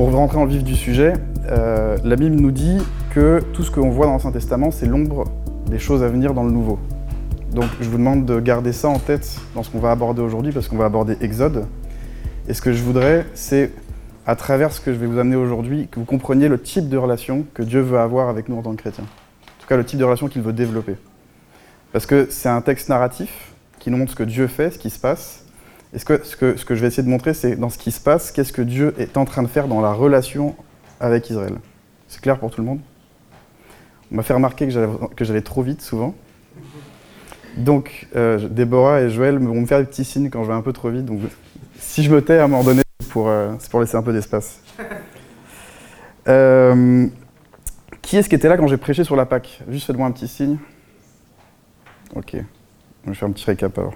pour rentrer en vif du sujet, euh, la Bible nous dit que tout ce qu'on voit dans l'Ancien Testament, c'est l'ombre des choses à venir dans le Nouveau. Donc je vous demande de garder ça en tête dans ce qu'on va aborder aujourd'hui, parce qu'on va aborder Exode. Et ce que je voudrais, c'est, à travers ce que je vais vous amener aujourd'hui, que vous compreniez le type de relation que Dieu veut avoir avec nous en tant que chrétiens. En tout cas, le type de relation qu'il veut développer. Parce que c'est un texte narratif qui nous montre ce que Dieu fait, ce qui se passe. Et ce que, ce que, ce que je vais essayer de montrer, c'est dans ce qui se passe, qu'est-ce que Dieu est en train de faire dans la relation avec Israël. C'est clair pour tout le monde? On m'a fait remarquer que j'allais trop vite souvent. Donc, euh, Déborah et Joël vont me faire des petits signes quand je vais un peu trop vite. Donc, si je me tais à un moment donné, c'est pour, euh, pour laisser un peu d'espace. Euh, qui est-ce qui était là quand j'ai prêché sur la Pâque? Juste faites-moi un petit signe. Ok. Je vais faire un petit récap alors.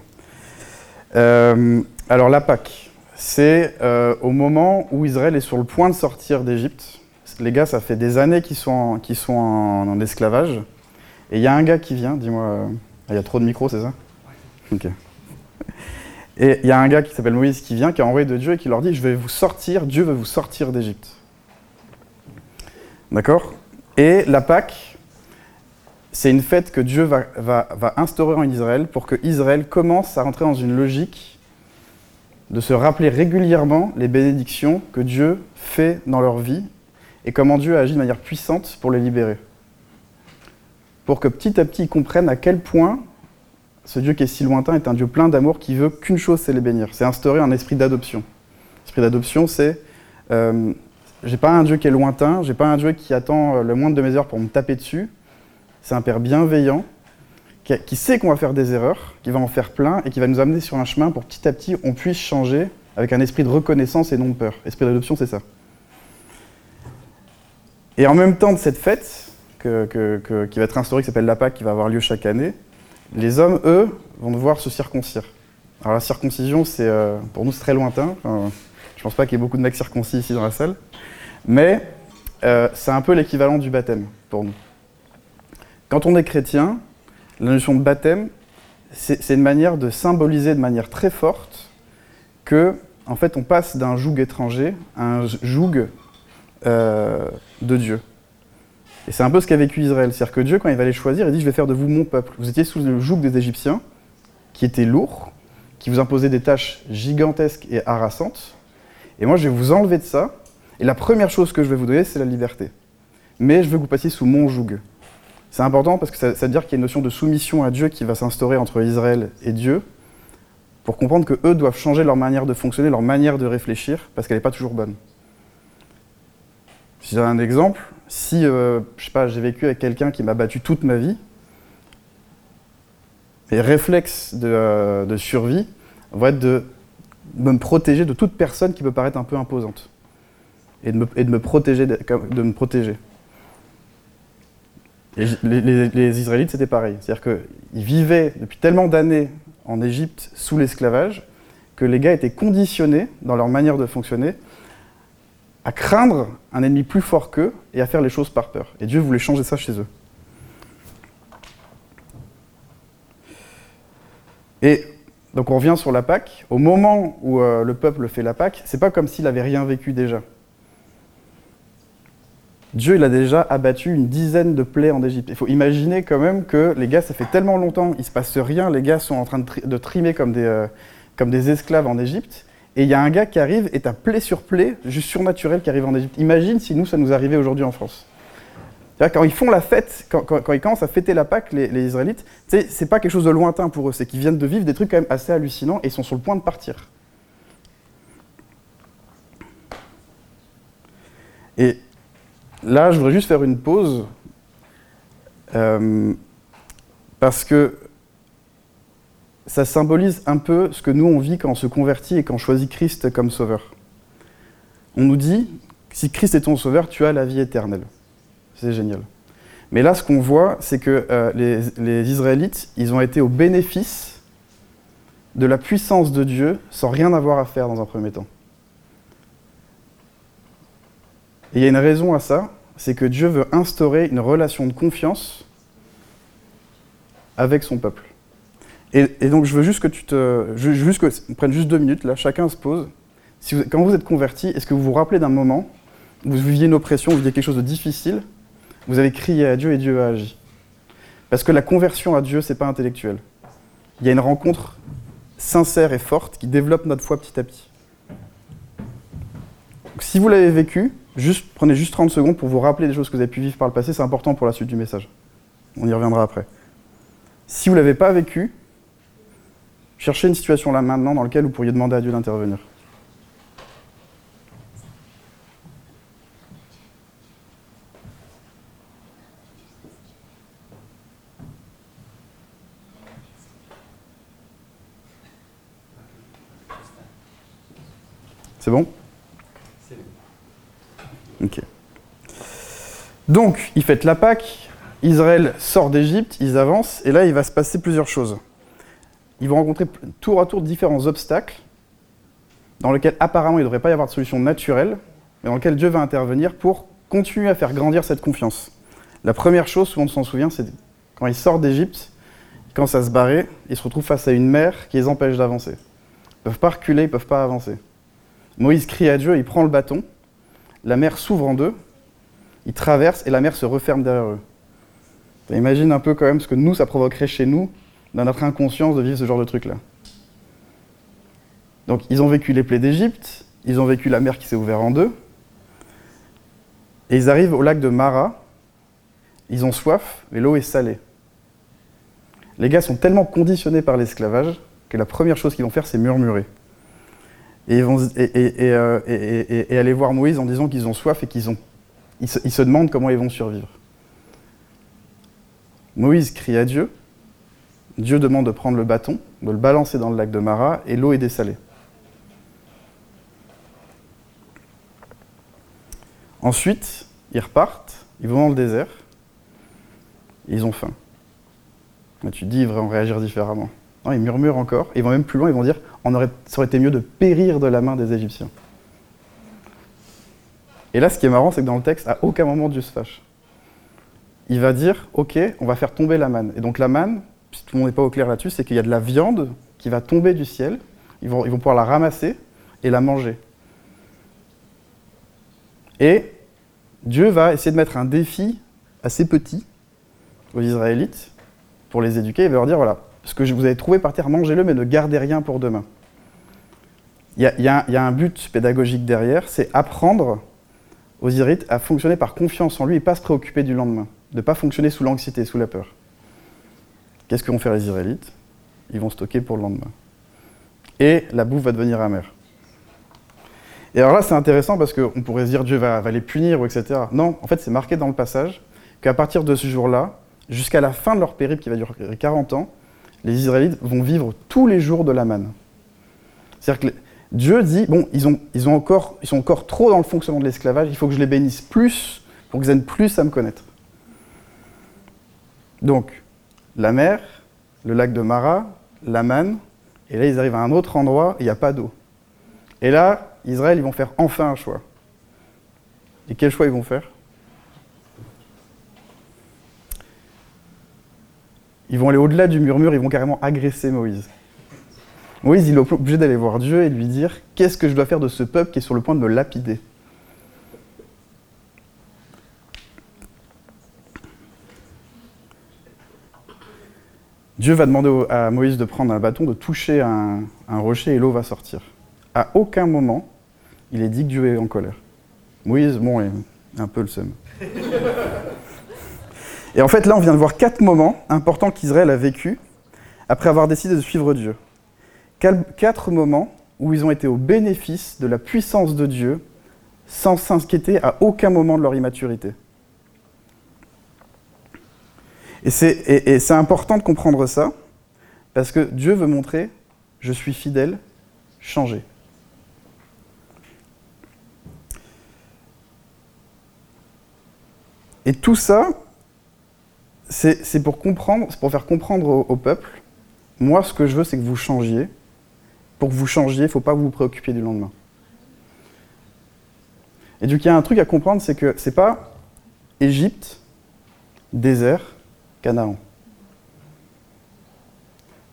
Euh, alors, la Pâque, c'est euh, au moment où Israël est sur le point de sortir d'Égypte. Les gars, ça fait des années qu'ils sont, en, sont en, esclavage. Et il y a un gars qui vient, dis-moi. euh, Il y a trop de micros, c'est ça Ok. Et il y a un gars qui s'appelle Moïse qui vient, qui est envoyé de Dieu et qui leur dit Je vais vous sortir, Dieu veut vous sortir d'Égypte. D'accord? Et la Pâque, c'est une fête que Dieu va, instaurer en Israël pour que Israël commence à rentrer dans une logique de se rappeler régulièrement les bénédictions que Dieu fait dans leur vie et comment Dieu agit de manière puissante pour les libérer. Pour que petit à petit ils comprennent à quel point ce Dieu qui est si lointain est un Dieu plein d'amour qui veut qu'une chose, c'est les bénir. C'est instaurer un esprit d'adoption. L'esprit d'adoption, c'est euh, j'ai pas un Dieu qui est lointain, j'ai pas un Dieu qui attend le moindre de mes heures pour me taper dessus. C'est un Père bienveillant qui, sait qu'on va faire des erreurs, qui va en faire plein et qui va nous amener sur un chemin pour petit à petit on puisse changer avec un esprit de reconnaissance et non de peur. Esprit d'adoption, c'est ça. Et en même temps de cette fête qui va être instaurée, qui s'appelle la Pâque, qui va avoir lieu chaque année, les hommes, eux, vont devoir se circoncire. Alors la circoncision, c'est euh, pour nous c'est très lointain. Enfin, je pense pas qu'il y ait beaucoup de mecs circoncis ici dans la salle, mais euh, c'est un peu l'équivalent du baptême pour nous. Quand on est chrétien, la notion de baptême, c'est une manière de symboliser de manière très forte que, en fait, on passe d'un joug étranger à un joug euh, de Dieu. Et c'est un peu ce qu'a vécu Israël. C'est-à-dire que Dieu, quand il va les choisir, il dit Je vais faire de vous mon peuple. Vous étiez sous le joug des Égyptiens, qui était lourd, qui vous imposait des tâches gigantesques et harassantes. Et moi, je vais vous enlever de ça. Et la première chose que je vais vous donner, c'est la liberté. Mais je veux que vous passiez sous mon joug. C'est important parce que ça, veut dire qu'il y a une notion de soumission à Dieu qui va s'instaurer entre Israël et Dieu pour comprendre que eux doivent changer leur manière de fonctionner, leur manière de réfléchir, parce qu'elle n'est pas toujours bonne. Si j'ai un exemple, si euh, sais pas, j'ai vécu avec quelqu'un qui m'a battu toute ma vie, mes réflexes de, euh, de survie vont être de, me protéger de toute personne qui peut paraître un peu imposante et de me, protéger. De me protéger. Les Israélites, c'était pareil. C'est-à-dire qu'ils vivaient depuis tellement d'années en Égypte sous l'esclavage que les gars étaient conditionnés dans leur manière de fonctionner à craindre un ennemi plus fort qu'eux et à faire les choses par peur. Et Dieu voulait changer ça chez eux. Et donc on revient sur la Pâque. Au moment où euh, le peuple fait la Pâque, c'est pas comme s'il avait rien vécu déjà. Dieu, il a déjà abattu une dizaine de plaies en Égypte. Il faut imaginer quand même que les gars, ça fait tellement longtemps, il se passe rien, les gars sont en train de, tri- de trimer comme des, euh, comme des esclaves en Égypte, et il y a un gars qui arrive et t'as plaie sur plaie, juste surnaturel, qui arrive en Égypte. Imagine si nous, ça nous arrivait aujourd'hui en France. Quand ils font la fête, quand, ils commencent à fêter la Pâque, les, les Israélites, c'est pas quelque chose de lointain pour eux, c'est qu'ils viennent de vivre des trucs quand même assez hallucinants et ils sont sur le point de partir. Et là, je voudrais juste faire une pause euh, parce que ça symbolise un peu ce que nous on vit quand on se convertit et quand on choisit Christ comme sauveur. On nous dit, si Christ est ton sauveur, tu as la vie éternelle. C'est génial. Mais là, ce qu'on voit, c'est que euh, les, les Israélites, ils ont été au bénéfice de la puissance de Dieu sans rien avoir à faire dans un premier temps. Et il y a une raison à ça, c'est que Dieu veut instaurer une relation de confiance avec son peuple. Et, donc je veux juste que tu te, je- juste que prenne juste deux minutes là, chacun se pose. Si quand vous êtes converti, est-ce que vous vous rappelez d'un moment vous viviez une oppression, vous viviez quelque chose de difficile, vous avez crié à Dieu et Dieu a agi? Parce que la conversion à Dieu, c'est pas intellectuel. Il y a une rencontre sincère et forte qui développe notre foi petit à petit. Si vous l'avez vécu, prenez juste 30 secondes pour vous rappeler des choses que vous avez pu vivre par le passé, c'est important pour la suite du message. On y reviendra après. Si vous ne l'avez pas vécu, cherchez une situation là maintenant dans laquelle vous pourriez demander à Dieu d'intervenir. C'est bon C'est bon. Ok. Donc, ils fêtent la Pâque, Israël sort d'Égypte, ils avancent, et là, il va se passer plusieurs choses. Ils vont rencontrer tour à tour différents obstacles, dans lesquels apparemment il ne devrait pas y avoir de solution naturelle, mais dans lesquels Dieu va intervenir pour continuer à faire grandir cette confiance. La première chose, souvent on s'en souvient, c'est quand ils sortent d'Égypte, ils commencent à se barrer, ils se retrouvent face à une mer qui les empêche d'avancer. Ils ne peuvent pas reculer, ils ne peuvent pas avancer. Moïse crie à Dieu, il prend le bâton, la mer s'ouvre en deux, il traverse et la mer se referme derrière eux. Imagine un peu quand même ce que nous, ça provoquerait chez nous, dans notre inconscience, de vivre ce genre de truc-là. Donc ils ont vécu les plaies d'Égypte, ils ont vécu la mer qui s'est ouverte en deux, et ils arrivent au lac de Mara, ils ont soif, mais l'eau est salée. Les gars sont tellement conditionnés par l'esclavage que la première chose qu'ils vont faire, c'est murmurer et, vont, euh, et, aller voir Moïse en disant qu'ils ont soif et qu'ils ils se, demandent comment ils vont survivre. Moïse crie à Dieu. Dieu demande de prendre le bâton, de le balancer dans le lac de Mara, et l'eau est dessalée. Ensuite, ils repartent, ils vont dans le désert, et ils ont faim. tu dis, ils vont réagir différemment. Non, ils murmurent encore, ils vont même plus loin, ils vont dire on ça aurait été mieux de périr de la main des Égyptiens. Et là, ce qui est marrant, c'est que dans le texte, à aucun moment Dieu se fâche. Il va dire Ok, on va faire tomber la manne. Et donc la manne, si tout le monde n'est pas au clair là-dessus, c'est qu'il y a de la viande qui va tomber du ciel, ils vont, ils vont pouvoir la ramasser et la manger. Et Dieu va essayer de mettre un défi assez petit aux Israélites pour les éduquer. Il va leur dire voilà, ce que vous avez trouvé par terre, mangez-le, mais ne gardez rien pour demain. Il y, a, un but pédagogique derrière, c'est apprendre Israélites à fonctionner par confiance en lui et pas se préoccuper du lendemain, de ne pas fonctionner sous l'anxiété, sous la peur. Qu'est-ce que vont faire les Israélites? Ils vont stocker pour le lendemain. Et la bouffe va devenir amère. Et alors là, c'est intéressant parce qu'on pourrait se dire Dieu va, les punir, etc. Non, en fait, c'est marqué dans le passage qu'à partir de ce jour-là, jusqu'à la fin de leur périple qui va durer 40 ans, les Israélites vont vivre tous les jours de la manne. C'est-à-dire que Dieu dit, bon, ils, ont, ils, encore, ils sont encore trop dans le fonctionnement de l'esclavage, il faut que je les bénisse plus pour qu'ils aient plus à me connaître. Donc, la mer, le lac de Mara, la manne, et là ils arrivent à un autre endroit, il n'y a pas d'eau. Et là, Israël, ils vont faire enfin un choix. Et quel choix ils vont faire? Ils vont aller au-delà du murmure, ils vont carrément agresser Moïse. Moïse, il est obligé d'aller voir Dieu et lui dire Qu'est-ce que je dois faire de ce peuple qui est sur le point de me lapider? Dieu va demander à Moïse de prendre un bâton, de toucher un, un rocher et l'eau va sortir. À aucun moment, il est dit que Dieu est en colère. Moïse, bon, est un peu le seum. Et en fait, là, on vient de voir quatre moments importants qu'Israël a vécu après avoir décidé de suivre Dieu. Quatre moments où ils ont été au bénéfice de la puissance de Dieu sans s'inquiéter à aucun moment de leur immaturité. Et c'est important de comprendre ça, parce que Dieu veut montrer, je suis fidèle, changé. Et tout ça, c'est pour comprendre, pour faire comprendre au, peuple, moi ce que je veux c'est que vous changiez. Pour que vous changiez, il ne faut pas vous préoccuper du lendemain. Et coup, il y a un truc à comprendre, c'est que c'est pas Égypte, désert, Canaan.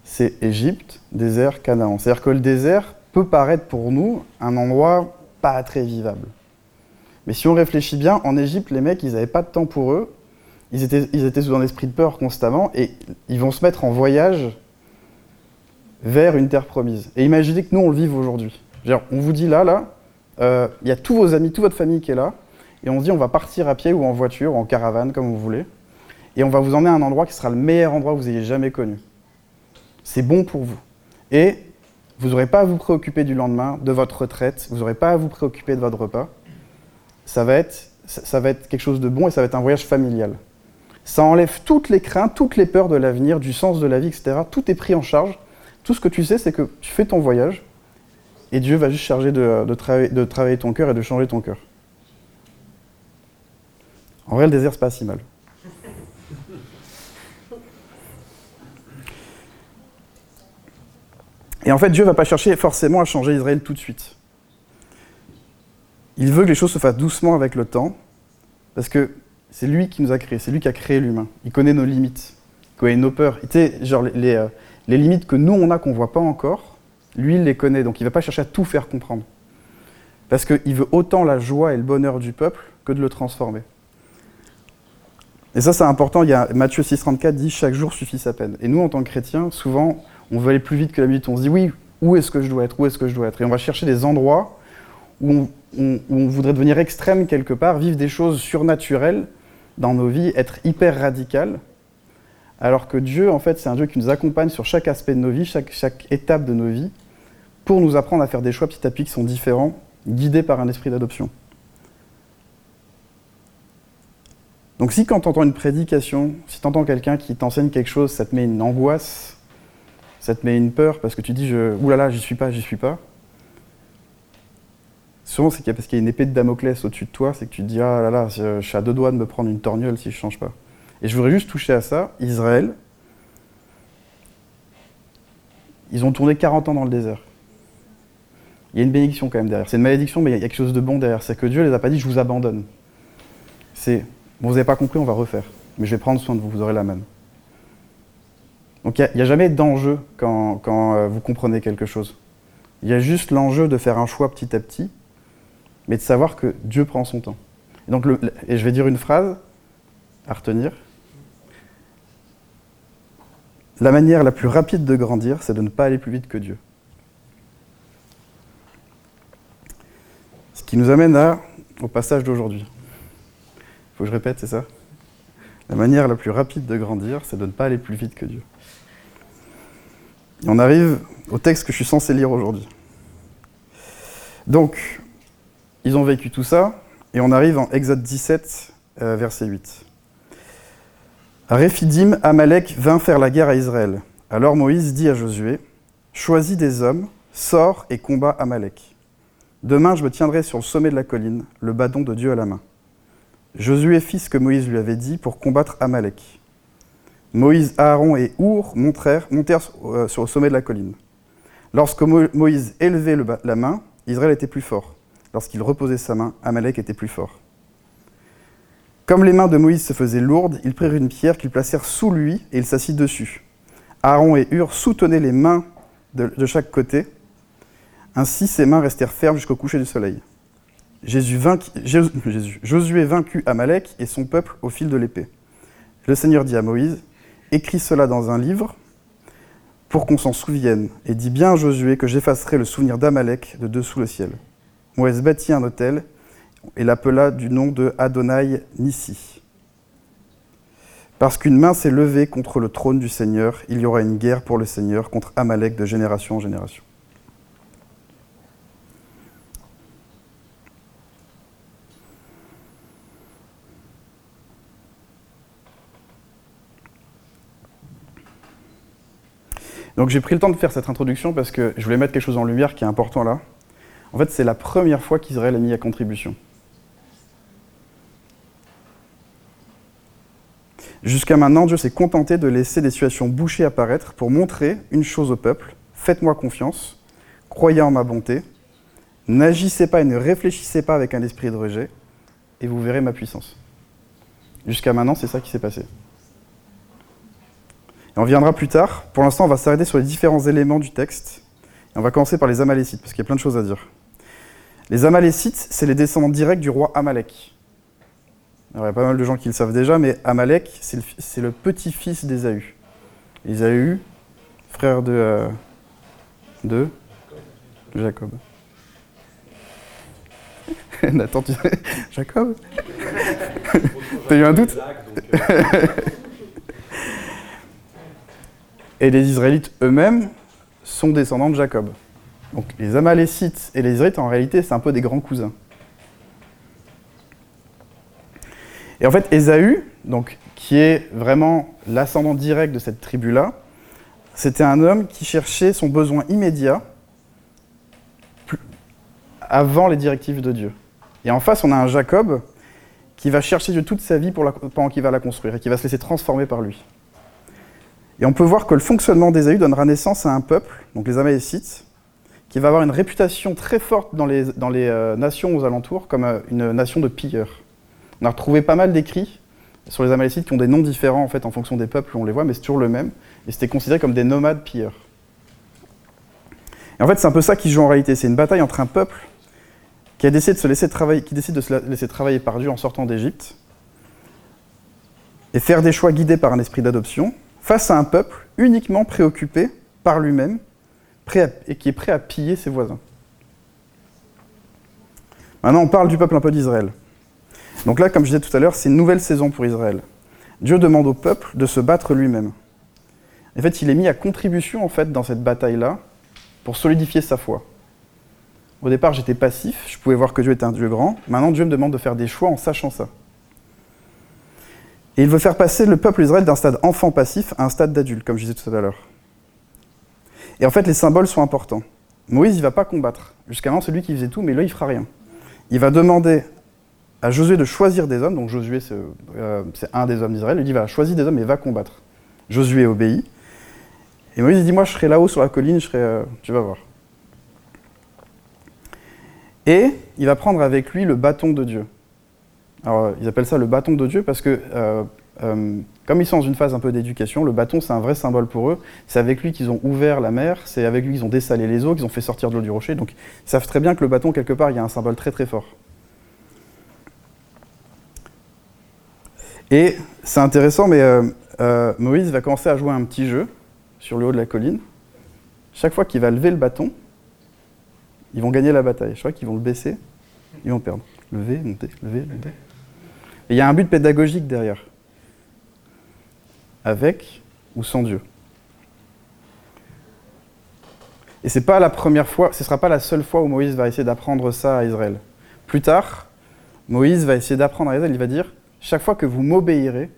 C'est Égypte, désert, Canaan. C'est-à-dire que le désert peut paraître pour nous un endroit pas très vivable. Mais si on réfléchit bien, en Égypte, les mecs, ils n'avaient pas de temps pour eux. Ils étaient, ils étaient sous un esprit de peur constamment et ils vont se mettre en voyage vers une terre promise. Et imaginez que nous, on le vive aujourd'hui. On vous dit là, là, euh, il y a tous vos amis, toute votre famille qui est là, et on se dit on va partir à pied ou en voiture, ou en caravane, comme vous voulez, et on va vous emmener à un endroit qui sera le meilleur endroit que vous ayez jamais connu. C'est bon pour vous. Et vous n'aurez pas à vous préoccuper du lendemain, de votre retraite, vous n'aurez pas à vous préoccuper de votre repas. Ça va, être, ça va être quelque chose de bon et ça va être un voyage familial. Ça enlève toutes les craintes, toutes les peurs de l'avenir, du sens de la vie, etc. Tout est pris en charge. Tout ce que tu sais, c'est que tu fais ton voyage et Dieu va juste charger de, travailler ton cœur et de changer ton cœur. En vrai, le désert, c'est pas si mal. Et en fait, Dieu ne va pas chercher forcément à changer Israël tout de suite. Il veut que les choses se fassent doucement avec le temps, parce que c'est lui qui nous a créés, c'est lui qui a créé l'humain. Il connaît nos limites, il connaît nos peurs. genre les, euh, les, limites que nous, on a, qu'on ne voit pas encore, lui, il les connaît, donc il ne va pas chercher à tout faire comprendre. Parce qu'il veut autant la joie et le bonheur du peuple que de le transformer. Et ça, c'est important. Il y a Matthieu 6,34 dit Chaque jour suffit sa peine. Et nous, en tant que chrétiens, souvent, on veut aller plus vite que la minute. On se dit Oui, où est-ce que je dois être? Où est-ce que je dois être? Et on va chercher des endroits où on, voudrait devenir extrême quelque part, vivre des choses surnaturelles dans nos vies, être hyper radical. Alors que Dieu, en fait, c'est un Dieu qui nous accompagne sur chaque aspect de nos vies, chaque, étape de nos vies, pour nous apprendre à faire des choix petit à petit qui sont différents, guidés par un esprit d'adoption. Donc si quand tu entends une prédication, si tu entends quelqu'un qui t'enseigne quelque chose, ça te met une angoisse, ça te met une peur parce que tu dis je, oulala, j'y suis pas, j'y suis pas. Souvent, c'est parce qu'il y a une épée de Damoclès au-dessus de toi, c'est que tu te dis ah là là, je suis à deux doigts de me prendre une torgnole si je change pas. Et je voudrais juste toucher à ça. Israël, ils ont tourné 40 ans dans le désert. Il y a une bénédiction quand même derrière. C'est une malédiction, mais il y a quelque chose de bon derrière. C'est que Dieu les a pas dit je vous abandonne. C'est vous n'avez pas compris, on va refaire. Mais je vais prendre soin de vous, vous aurez la même. Donc il n'y a, jamais d'enjeu quand, euh, vous comprenez quelque chose. Il y a juste l'enjeu de faire un choix petit à petit, mais de savoir que Dieu prend son temps. Donc et je vais dire une phrase à retenir. La manière la plus rapide de grandir, c'est de ne pas aller plus vite que Dieu. Ce qui nous amène au passage d'aujourd'hui que je répète, c'est ça? La manière la plus rapide de grandir, c'est de ne pas aller plus vite que Dieu. Et on arrive au texte que je suis censé lire aujourd'hui. Donc, ils ont vécu tout ça, et on arrive en Exode 17, euh, verset 8. Réphidim, Amalek vint faire la guerre à Israël. Alors Moïse dit à Josué Choisis des hommes, sors et combat Amalek. Demain, je me tiendrai sur le sommet de la colline, le bâton de Dieu à la main. Josué fit ce que Moïse lui avait dit pour combattre Amalek. Moïse, Aaron et Our montèrent, euh, sur le sommet de la colline. Lorsque Moïse élevait la main, Israël était plus fort. Lorsqu'il reposait sa main, Amalek était plus fort. Comme les mains de Moïse se faisaient lourdes, ils prirent une pierre qu'ils placèrent sous lui et il s'assit dessus. Aaron et Hur soutenaient les mains de chaque côté. Ainsi, ses mains restèrent fermes jusqu'au coucher du soleil. Jésus Jésus, Josué vaincut Amalek et son peuple au fil de l'épée. Le Seigneur dit à Moïse, écris cela dans un livre pour qu'on s'en souvienne, et dis bien à Josué que j'effacerai le souvenir d'Amalek de dessous le ciel. Moïse bâtit un hôtel et l'appela du nom de Adonai Nissi. Parce qu'une main s'est levée contre le trône du Seigneur, il y aura une guerre pour le Seigneur contre Amalek de génération en génération. Donc j'ai pris le temps de faire cette introduction parce que je voulais mettre quelque chose en lumière qui est important là. En fait, c'est la première fois qu'Israël est mis à contribution. Jusqu'à maintenant, Dieu s'est contenté de laisser des situations bouchées apparaître pour montrer une chose au peuple faites-moi confiance, croyez en ma bonté, n'agissez pas et ne réfléchissez pas avec un esprit de rejet, et vous verrez ma puissance. Jusqu'à maintenant, c'est ça qui s'est passé. Et on viendra plus tard. Pour l'instant, on va s'arrêter sur les différents éléments du texte. Et on va commencer par les Amalécites, parce qu'il y a plein de choses à dire. Les Amalécites, c'est les descendants directs du roi Amalek. Il y a pas mal de gens qui le savent déjà, mais Amalek, c'est le, petit-fils d'Ésaü. Ésaü, frère de, euh, de Jacob. Nathan, tu Jacob? T'as eu un doute? Et les Israélites eux-mêmes sont descendants de Jacob. Donc les Amalécites et les Israélites, en réalité, c'est un peu des grands cousins. Et en fait, Ésaü, donc, qui est vraiment l'ascendant direct de cette tribu-là, c'était un homme qui cherchait son besoin immédiat avant les directives de Dieu. Et en face, on a un Jacob qui va chercher Dieu toute sa vie pour pendant qu'il va la construire et qui va se laisser transformer par lui. Et on peut voir que le fonctionnement d'Ésaü donnera naissance à un peuple, donc les Amalécites, qui va avoir une réputation très forte dans les, euh, nations aux alentours comme euh, une nation de pilleurs. On a retrouvé pas mal d'écrits sur les Amalécites qui ont des noms différents en fonction des peuples où on les voit, mais c'est toujours le même. Et c'était considéré comme des nomades pilleurs. Et en fait, c'est un peu ça qui joue en réalité. C'est une bataille entre un peuple qui qui décide de se laisser travailler par Dieu en sortant d'Égypte, et faire des choix guidés par un esprit d'adoption, face à un peuple uniquement préoccupé par lui-même, et qui est prêt à piller ses voisins. Maintenant, on parle du peuple un peu d'Israël. Donc là, comme je disais tout à l'heure, c'est une nouvelle saison pour Israël. Dieu demande au peuple de se battre lui-même. En fait, il est mis à contribution en fait dans cette bataille-là pour solidifier sa foi. Au départ, j'étais passif, je pouvais voir que Dieu était un Dieu grand. Maintenant, Dieu me demande de faire des choix en sachant ça. Et il veut faire passer le peuple d'Israël d'un stade enfant passif à un stade d'adulte, comme je disais tout à l'heure. Et en fait, les symboles sont importants. Moïse, il ne va pas combattre. Jusqu'à maintenant, c'est lui qui faisait tout, mais là, il ne fera rien. Il va demander à Josué de choisir des hommes. Donc Josué, c'est euh, un des hommes d'Israël. Il dit, va, choisis des hommes et va combattre. Josué obéit. Et Moïse dit, moi, je serai là-haut sur la colline, je serai, euh, tu vas voir. Et il va prendre avec lui le bâton de Dieu. Alors, ils appellent ça le bâton de Dieu parce que, euh, euh, comme ils sont dans une phase un peu d'éducation, le bâton, c'est un vrai symbole pour eux. C'est avec lui qu'ils ont ouvert la mer, c'est avec lui qu'ils ont dessalé les eaux, qu'ils ont fait sortir de l'eau du rocher. Donc, ils savent très bien que le bâton, quelque part, il y a un symbole très très fort. Et c'est intéressant, mais euh, Moïse va commencer à jouer un petit jeu sur le haut de la colline. Chaque fois qu'il va lever le bâton, ils vont gagner la bataille. Chaque fois qu'ils vont le baisser, ils vont perdre. Lever, monter, lever, monter. Et il y a un but pédagogique derrière. Avec ou sans Dieu. Et c'est pas la première fois, ce ne sera pas la seule fois où Moïse va essayer d'apprendre ça à Israël. Plus tard, Moïse va essayer d'apprendre à Israël, il va dire chaque fois que vous m'obéirez,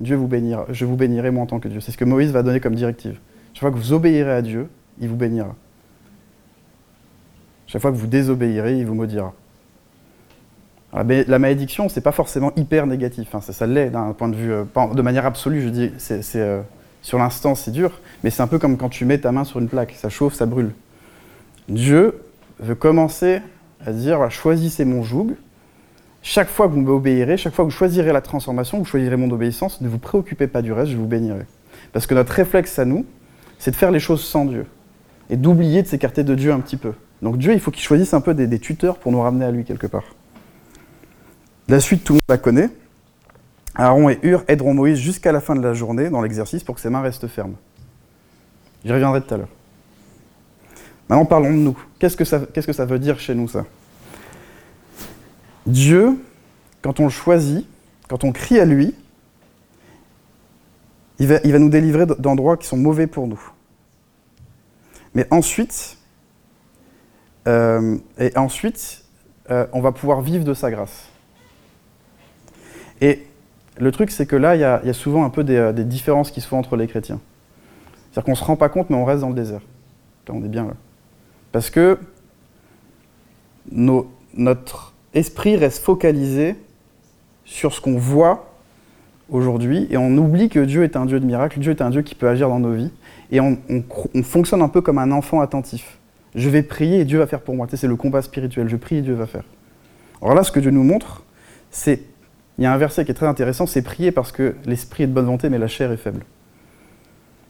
Dieu vous bénira, je vous bénirai moi en tant que Dieu. C'est ce que Moïse va donner comme directive. Chaque fois que vous obéirez à Dieu, il vous bénira. Chaque fois que vous désobéirez, il vous maudira. la malédiction, c'est pas forcément hyper négatif. Hein. ça, l'est d'un point de vue, euh, de manière absolue, je dis, c'est, euh, sur l'instant, c'est dur, mais c'est un peu comme quand tu mets ta main sur une plaque, ça chauffe, ça brûle. Dieu veut commencer à dire, choisissez mon joug. Chaque fois que vous m'obéirez, chaque fois que vous choisirez la transformation, vous choisirez mon obéissance, ne vous préoccupez pas du reste, je vous bénirai. Parce que notre réflexe à nous, c'est de faire les choses sans Dieu et d'oublier de s'écarter de Dieu un petit peu. Donc Dieu, il faut qu'il choisisse un peu des, tuteurs pour nous ramener à lui quelque part. La suite, tout le monde la connaît. Aaron et Hur aideront Moïse jusqu'à la fin de la journée dans l'exercice pour que ses mains restent fermes. J'y reviendrai tout à l'heure. Maintenant, parlons de nous. Qu'est-ce que, ça, qu'est-ce que ça veut dire chez nous, ça? Dieu, quand on le choisit, quand on crie à lui, il va, nous délivrer d'endroits qui sont mauvais pour nous. Mais ensuite, euh, et ensuite, euh, on va pouvoir vivre de sa grâce. Et le truc, c'est que là, il y, a souvent un peu euh, des, différences qui se font entre les chrétiens. C'est-à-dire qu'on ne se rend pas compte, mais on reste dans le désert. On est bien. Parce que notre esprit reste focalisé sur ce qu'on voit aujourd'hui, et on oublie que Dieu est un Dieu de miracles, Dieu est un Dieu qui peut agir dans nos vies, et on fonctionne un peu comme un enfant attentif. Je vais prier et Dieu va faire pour moi. c'est le combat spirituel. Je prie et Dieu va faire. Alors là, ce que Dieu nous montre, c'est. Il y a un verset qui est très intéressant c'est prier parce que l'esprit est de bonne volonté, mais la chair est faible.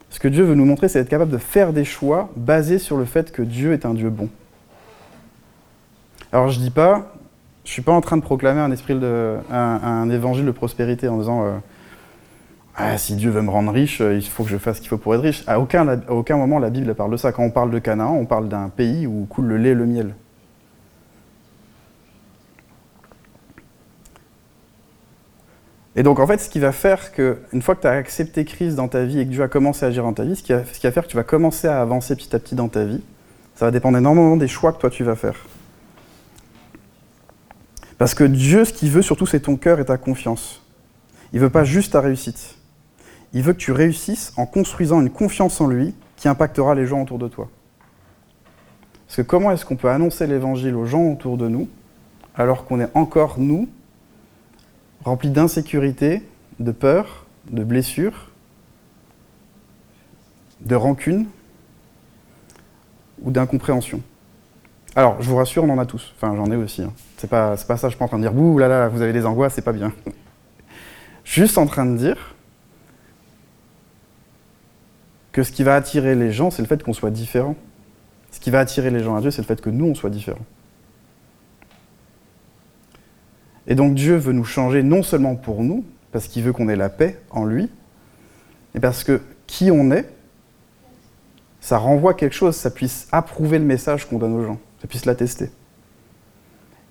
Ce que Dieu veut nous montrer, c'est être capable de faire des choix basés sur le fait que Dieu est un Dieu bon. Alors je dis pas, je suis pas en train de proclamer un, esprit de, un, évangile de prospérité en disant euh, ah, si Dieu veut me rendre riche, euh, il faut que je fasse ce qu'il faut pour être riche. À aucun, moment la Bible parle de ça. Quand on parle de Canaan, on parle d'un pays où coule le lait et le miel. Et donc en fait, ce qui va faire que, une fois que tu as accepté Christ dans ta vie et que Dieu a commencé à agir dans ta vie, ce qui va faire que tu vas commencer à avancer petit à petit dans ta vie, ça va dépendre énormément des choix que toi tu vas faire. Parce que Dieu, ce qu'il veut surtout, c'est ton cœur et ta confiance. Il veut pas juste ta réussite. Il veut que tu réussisses en construisant une confiance en lui qui impactera les gens autour de toi. Parce que comment est-ce qu'on peut annoncer l'évangile aux gens autour de nous alors qu'on est encore, nous, rempli d'insécurité, de peur, de blessures, de rancune ou d'incompréhension? Alors, je vous rassure, on en a tous. Enfin, j'en ai aussi. Hein. C'est pas, pas ça, je suis pas en train de dire, ouh là là, vous avez des angoisses, c'est pas bien. Juste en train de dire que ce qui va attirer les gens, c'est le fait qu'on soit différent. Ce qui va attirer les gens à Dieu, c'est le fait que nous, on soit différents. Et donc Dieu veut nous changer non seulement pour nous, parce qu'il veut qu'on ait la paix en lui, mais parce que qui on est, ça renvoie quelque chose, ça puisse approuver le message qu'on donne aux gens, puisse l'attester.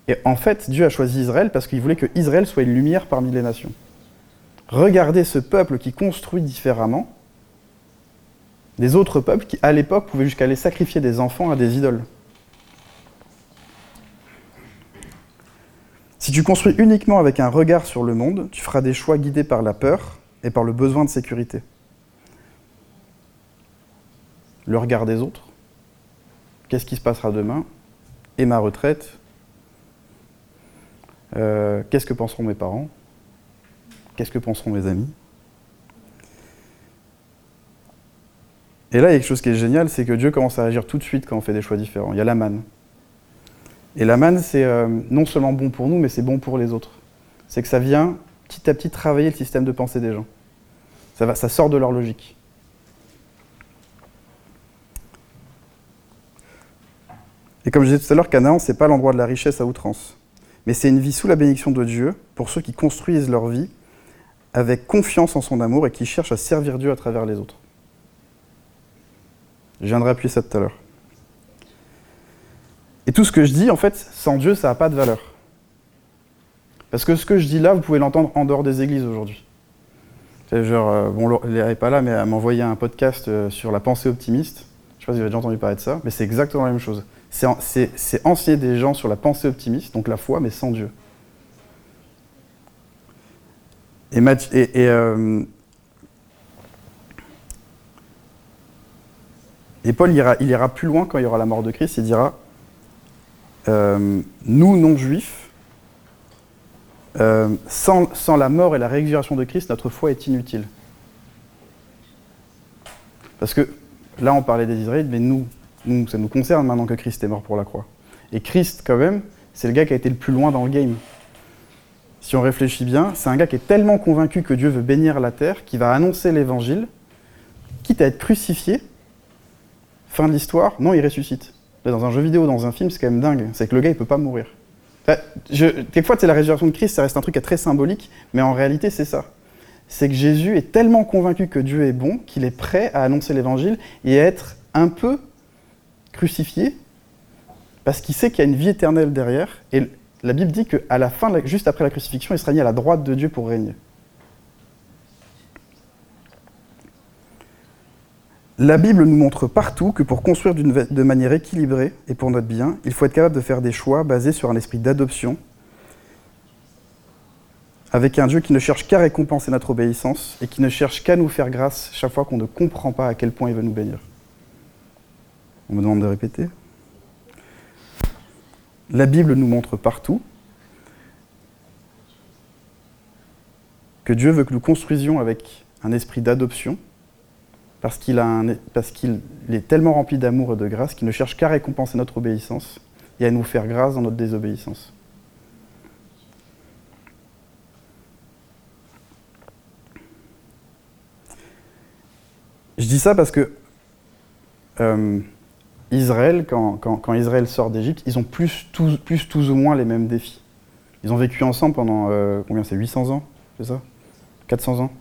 Et en fait, Dieu a choisi Israël parce qu'il voulait que Israël soit une lumière parmi les nations. Regardez ce peuple qui construit différemment des autres peuples qui, à l'époque, pouvaient jusqu'à aller sacrifier des enfants à des idoles. Si tu construis uniquement avec un regard sur le monde, tu feras des choix guidés par la peur et par le besoin de sécurité. Le regard des autres, qu'est-ce qui se passera demain, et ma retraite, euh, qu'est-ce que penseront mes parents, qu'est-ce que penseront mes amis? Et là, il y a quelque chose qui est génial, c'est que Dieu commence à agir tout de suite quand on fait des choix différents. Il y a la manne. Et la manne, c'est euh, non seulement bon pour nous, mais c'est bon pour les autres. C'est que ça vient petit à petit travailler le système de pensée des gens. Ça, sort de leur logique. Et comme je disais tout à l'heure, Canaan, c'est pas l'endroit de la richesse à outrance. Mais c'est une vie sous la bénédiction de Dieu pour ceux qui construisent leur vie avec confiance en son amour et qui cherchent à servir Dieu à travers les autres. Je viendrai appuyer ça tout à l'heure. Et tout ce que je dis, en fait, sans Dieu, ça n'a pas de valeur. Parce que ce que je dis là, vous pouvez l'entendre en dehors des églises aujourd'hui. Genre, euh, bon, elle n'est pas là, mais elle m'a envoyé un podcast euh, sur la pensée optimiste. Je ne sais pas si vous avez déjà entendu parler de ça, mais c'est exactement la même chose. C'est enseigner des gens sur la pensée optimiste, donc la foi, mais sans Dieu. Et, euh, Paul ira plus loin quand il y aura la mort de Christ. Il dira euh, nous, non-juifs, euh, sans, la mort et la résurrection de Christ, notre foi est inutile. Parce que là, on parlait des Israélites, mais nous, ça nous concerne maintenant que Christ est mort pour la croix. Et Christ, quand même, c'est le gars qui a été le plus loin dans le game. Si on réfléchit bien, c'est un gars qui est tellement convaincu que Dieu veut bénir la terre, qui va annoncer l'évangile, quitte à être crucifié. Fin de l'histoire, non, il ressuscite dans un jeu vidéo, dans un film, c'est quand même dingue. C'est que le gars, il peut pas mourir. je, quelquefois, c'est la résurrection de Christ, ça reste un truc très symbolique, mais en réalité, c'est ça. C'est que Jésus est tellement convaincu que Dieu est bon qu'il est prêt à annoncer l'évangile et à être un peu crucifié parce qu'il sait qu'il y a une vie éternelle derrière. Et la Bible dit qu'à la fin, juste après la crucifixion, il sera mis à la droite de Dieu pour régner. La Bible nous montre partout que pour construire de manière équilibrée et pour notre bien, il faut être capable de faire des choix basés sur un esprit d'adoption, avec un Dieu qui ne cherche qu'à récompenser notre obéissance et qui ne cherche qu'à nous faire grâce chaque fois qu'on ne comprend pas à quel point il veut nous bénir. On me demande de répéter. La Bible nous montre partout que Dieu veut que nous construisions avec un esprit d'adoption, parce qu'il est tellement rempli d'amour et de grâce qu'il ne cherche qu'à récompenser notre obéissance et à nous faire grâce dans notre désobéissance. Je dis ça parce que euh, Israël, quand, Israël sort d'Égypte, ils ont plus tous, plus tous ou moins les mêmes défis. Ils ont vécu ensemble pendant, euh, combien c'est 800 ans, c'est ça? 400 ans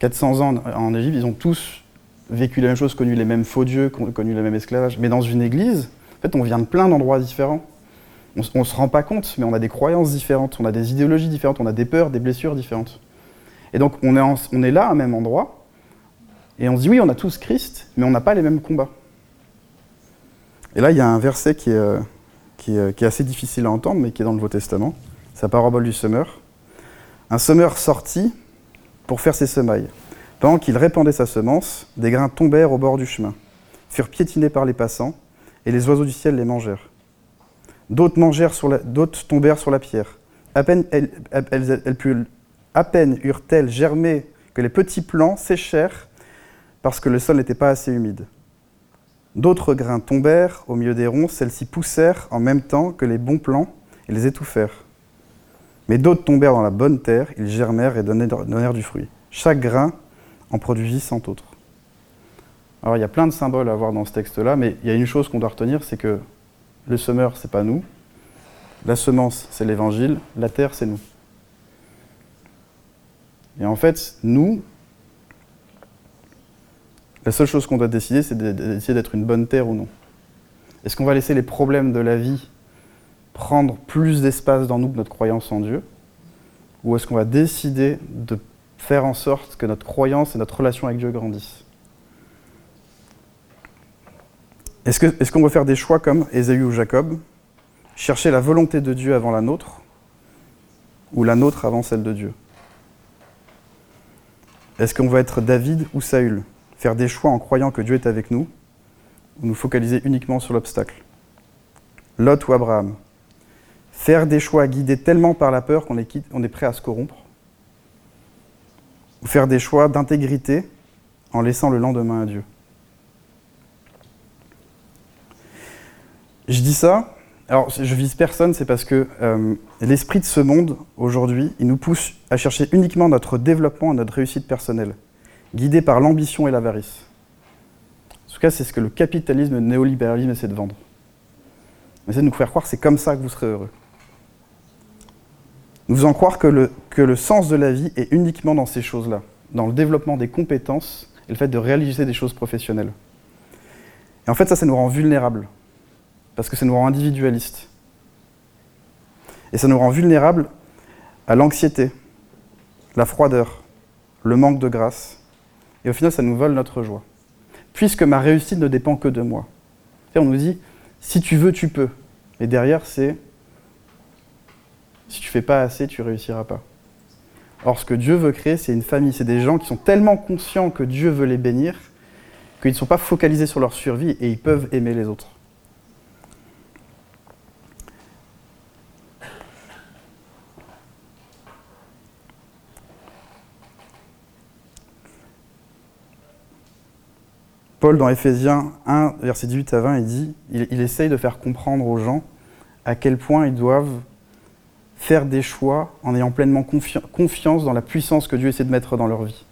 400 ans en Égypte, ils ont tous vécu la même chose, connu les mêmes faux dieux, connu le même esclavage. Mais dans une église, en fait, on vient de plein d'endroits différents. On ne se rend pas compte, mais on a des croyances différentes, on a des idéologies différentes, on a des peurs, des blessures différentes. Et donc, on est, on est là, à un même endroit, et on se dit, oui, on a tous Christ, mais on n'a pas les mêmes combats. Et là, il y a un verset qui est, euh, qui, est, assez difficile à entendre, mais qui est dans le Nouveau Testament. C'est la parabole du semeur. Un semeur sortit pour faire ses semailles. Pendant qu'il répandait sa semence, des grains tombèrent au bord du chemin, furent piétinés par les passants, et les oiseaux du ciel les mangèrent. D'autres, tombèrent sur la pierre. À peine, elles, à peine eurent-elles germé que les petits plants séchèrent parce que le sol n'était pas assez humide. D'autres grains tombèrent au milieu des ronces, celles-ci poussèrent en même temps que les bons plants et les étouffèrent. Mais d'autres tombèrent dans la bonne terre, ils germèrent et donnèrent du fruit. Chaque grain en produisit cent autres. Alors il y a plein de symboles à voir dans ce texte-là, mais il y a une chose qu'on doit retenir, c'est que le semeur, c'est pas nous, la semence, c'est l'évangile, la terre, c'est nous. Et en fait, nous, la seule chose qu'on doit décider, c'est d'essayer d'être une bonne terre ou non. Est-ce qu'on va laisser les problèmes de la vie prendre plus d'espace dans nous que notre croyance en Dieu? Ou est-ce qu'on va décider de faire en sorte que notre croyance et notre relation avec Dieu grandissent? Est-ce qu'on veut faire des choix comme Ésaü ou Jacob Chercher la volonté de Dieu avant la nôtre Ou la nôtre avant celle de Dieu? Est-ce qu'on va être David ou Saül? Faire des choix en croyant que Dieu est avec nous Ou nous focaliser uniquement sur l'obstacle. Lot ou Abraham Faire des choix guidés tellement par la peur qu'on est, prêt à se corrompre Ou faire des choix d'intégrité en laissant le lendemain à Dieu. Je dis ça, alors je vise personne, c'est parce que euh, l'esprit de ce monde, aujourd'hui, il nous pousse à chercher uniquement notre développement et notre réussite personnelle, guidé par l'ambition et l'avarice. En tout cas, c'est ce que le capitalisme le néolibéralisme essaient de vendre. On essaie de nous faire croire que c'est comme ça que vous serez heureux. Nous faisons croire que le, que le sens de la vie est uniquement dans ces choses-là, dans le développement des compétences et le fait de réaliser des choses professionnelles. Et en fait, ça, ça nous rend vulnérables parce que ça nous rend individualistes. Et ça nous rend vulnérables à l'anxiété, la froideur, le manque de grâce. Et au final, ça nous vole notre joie. Puisque ma réussite ne dépend que de moi. On nous dit, si tu veux, tu peux. Et derrière, c'est, si tu fais pas assez, tu réussiras pas. Or, ce que Dieu veut créer, c'est une famille. C'est des gens qui sont tellement conscients que Dieu veut les bénir qu'ils ne sont pas focalisés sur leur survie et ils peuvent aimer les autres. Paul, dans Éphésiens 1, verset 18 à 20, il dit, il, essaye de faire comprendre aux gens à quel point ils doivent faire des choix en ayant pleinement confiance dans la puissance que Dieu essaie de mettre dans leur vie.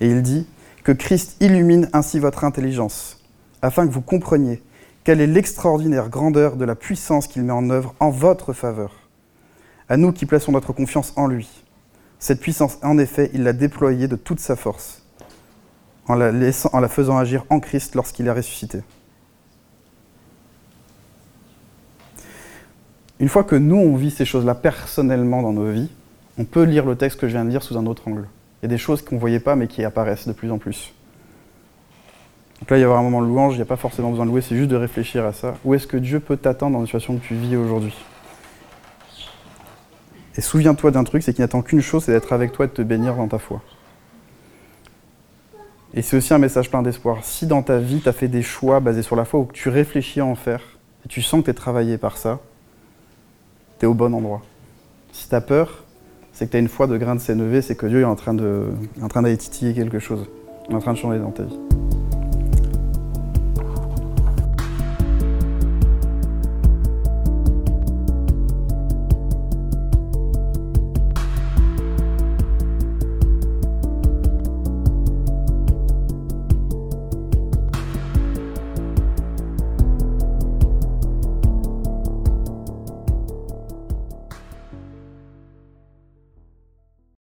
Et il dit que Christ illumine ainsi votre intelligence, afin que vous compreniez quelle est l'extraordinaire grandeur de la puissance qu'il met en œuvre en votre faveur. À nous qui plaçons notre confiance en lui. Cette puissance, en effet, il l'a déployée de toute sa force en la, faisant agir en Christ lorsqu'il est ressuscité. Une fois que nous, on vit ces choses-là personnellement dans nos vies, on peut lire le texte que je viens de lire sous un autre angle. Il y a des choses qu'on ne voyait pas mais qui apparaissent de plus en plus. Donc là, il y a un moment de louange, il n'y a pas forcément besoin de louer, c'est juste de réfléchir à ça. Où est-ce que Dieu peut t'attendre dans la situation que tu vis aujourd'hui? Et souviens-toi d'un truc, c'est qu'il n'attend qu'une chose, c'est d'être avec toi et de te bénir dans ta foi. Et c'est aussi un message plein d'espoir. Si dans ta vie, tu as fait des choix basés sur la foi ou que tu réfléchis à en faire, et tu sens que tu es travaillé par ça, tu es au bon endroit. Si tu as peur, c'est que tu as une foi de grain de sénévé, c'est que Dieu est en train d'aller titiller quelque chose, en train de changer dans ta vie.